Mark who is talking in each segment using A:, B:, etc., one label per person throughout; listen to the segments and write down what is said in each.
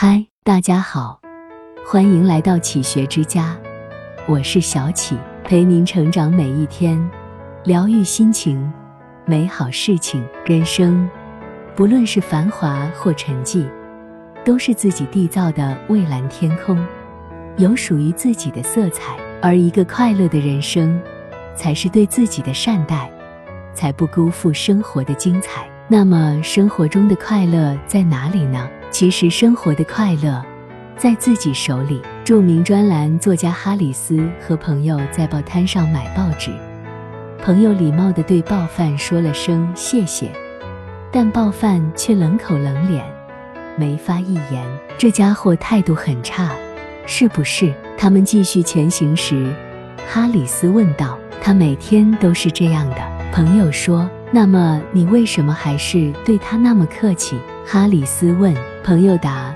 A: 嗨，大家好，欢迎来到启学之家，我是小启，陪您成长每一天，疗愈心情，美好事情。人生不论是繁华或沉寂，都是自己缔造的蔚蓝天空，有属于自己的色彩。而一个快乐的人生，才是对自己的善待，才不辜负生活的精彩。那么，生活中的快乐在哪里呢？其实生活的快乐在自己手里。著名专栏作家哈里斯和朋友在报摊上买报纸，朋友礼貌地对报贩说了声谢谢，但报贩却冷口冷脸，没发一言。这家伙态度很差，是不是？他们继续前行时，哈里斯问道：“他每天都是这样的。”朋友说：“那么你为什么还是对他那么客气？”哈里斯问。朋友答：“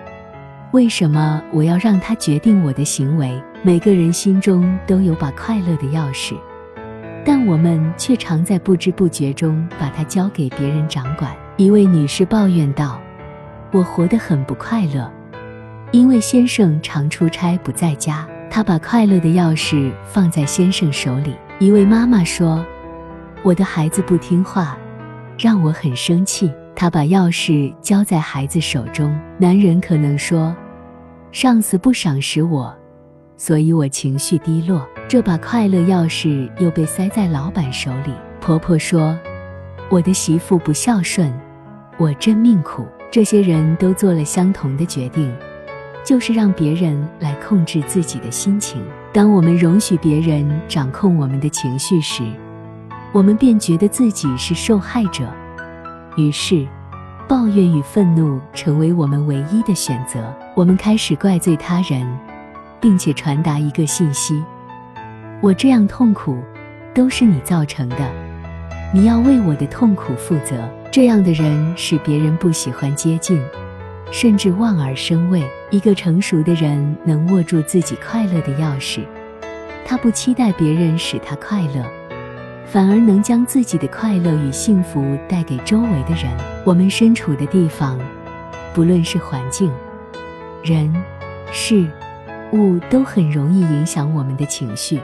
A: 为什么我要让他决定我的行为？每个人心中都有把快乐的钥匙，但我们却常在不知不觉中把它交给别人掌管。”一位女士抱怨道：“我活得很不快乐，因为先生常出差不在家，他把快乐的钥匙放在先生手里。”一位妈妈说：“我的孩子不听话，让我很生气。”他把钥匙交在孩子手中。男人可能说：“上司不赏识我，所以我情绪低落。”这把快乐钥匙又被塞在老板手里。婆婆说：“我的媳妇不孝顺，我真命苦。”这些人都做了相同的决定，就是让别人来控制自己的心情。当我们容许别人掌控我们的情绪时，我们便觉得自己是受害者。于是，抱怨与愤怒成为我们唯一的选择。我们开始怪罪他人，并且传达一个信息：我这样痛苦，都是你造成的，你要为我的痛苦负责。这样的人使别人不喜欢接近，甚至望而生畏。一个成熟的人能握住自己快乐的钥匙，他不期待别人使他快乐。反而能将自己的快乐与幸福带给周围的人。我们身处的地方，不论是环境、人、事、物，都很容易影响我们的情绪。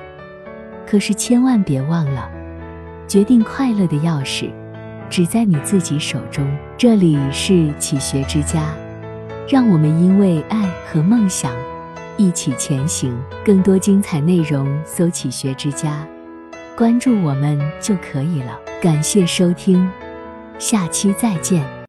A: 可是千万别忘了，决定快乐的钥匙只在你自己手中。这里是启学之家，让我们因为爱和梦想一起前行。更多精彩内容，搜“启学之家”。关注我们就可以了。感谢收听，下期再见。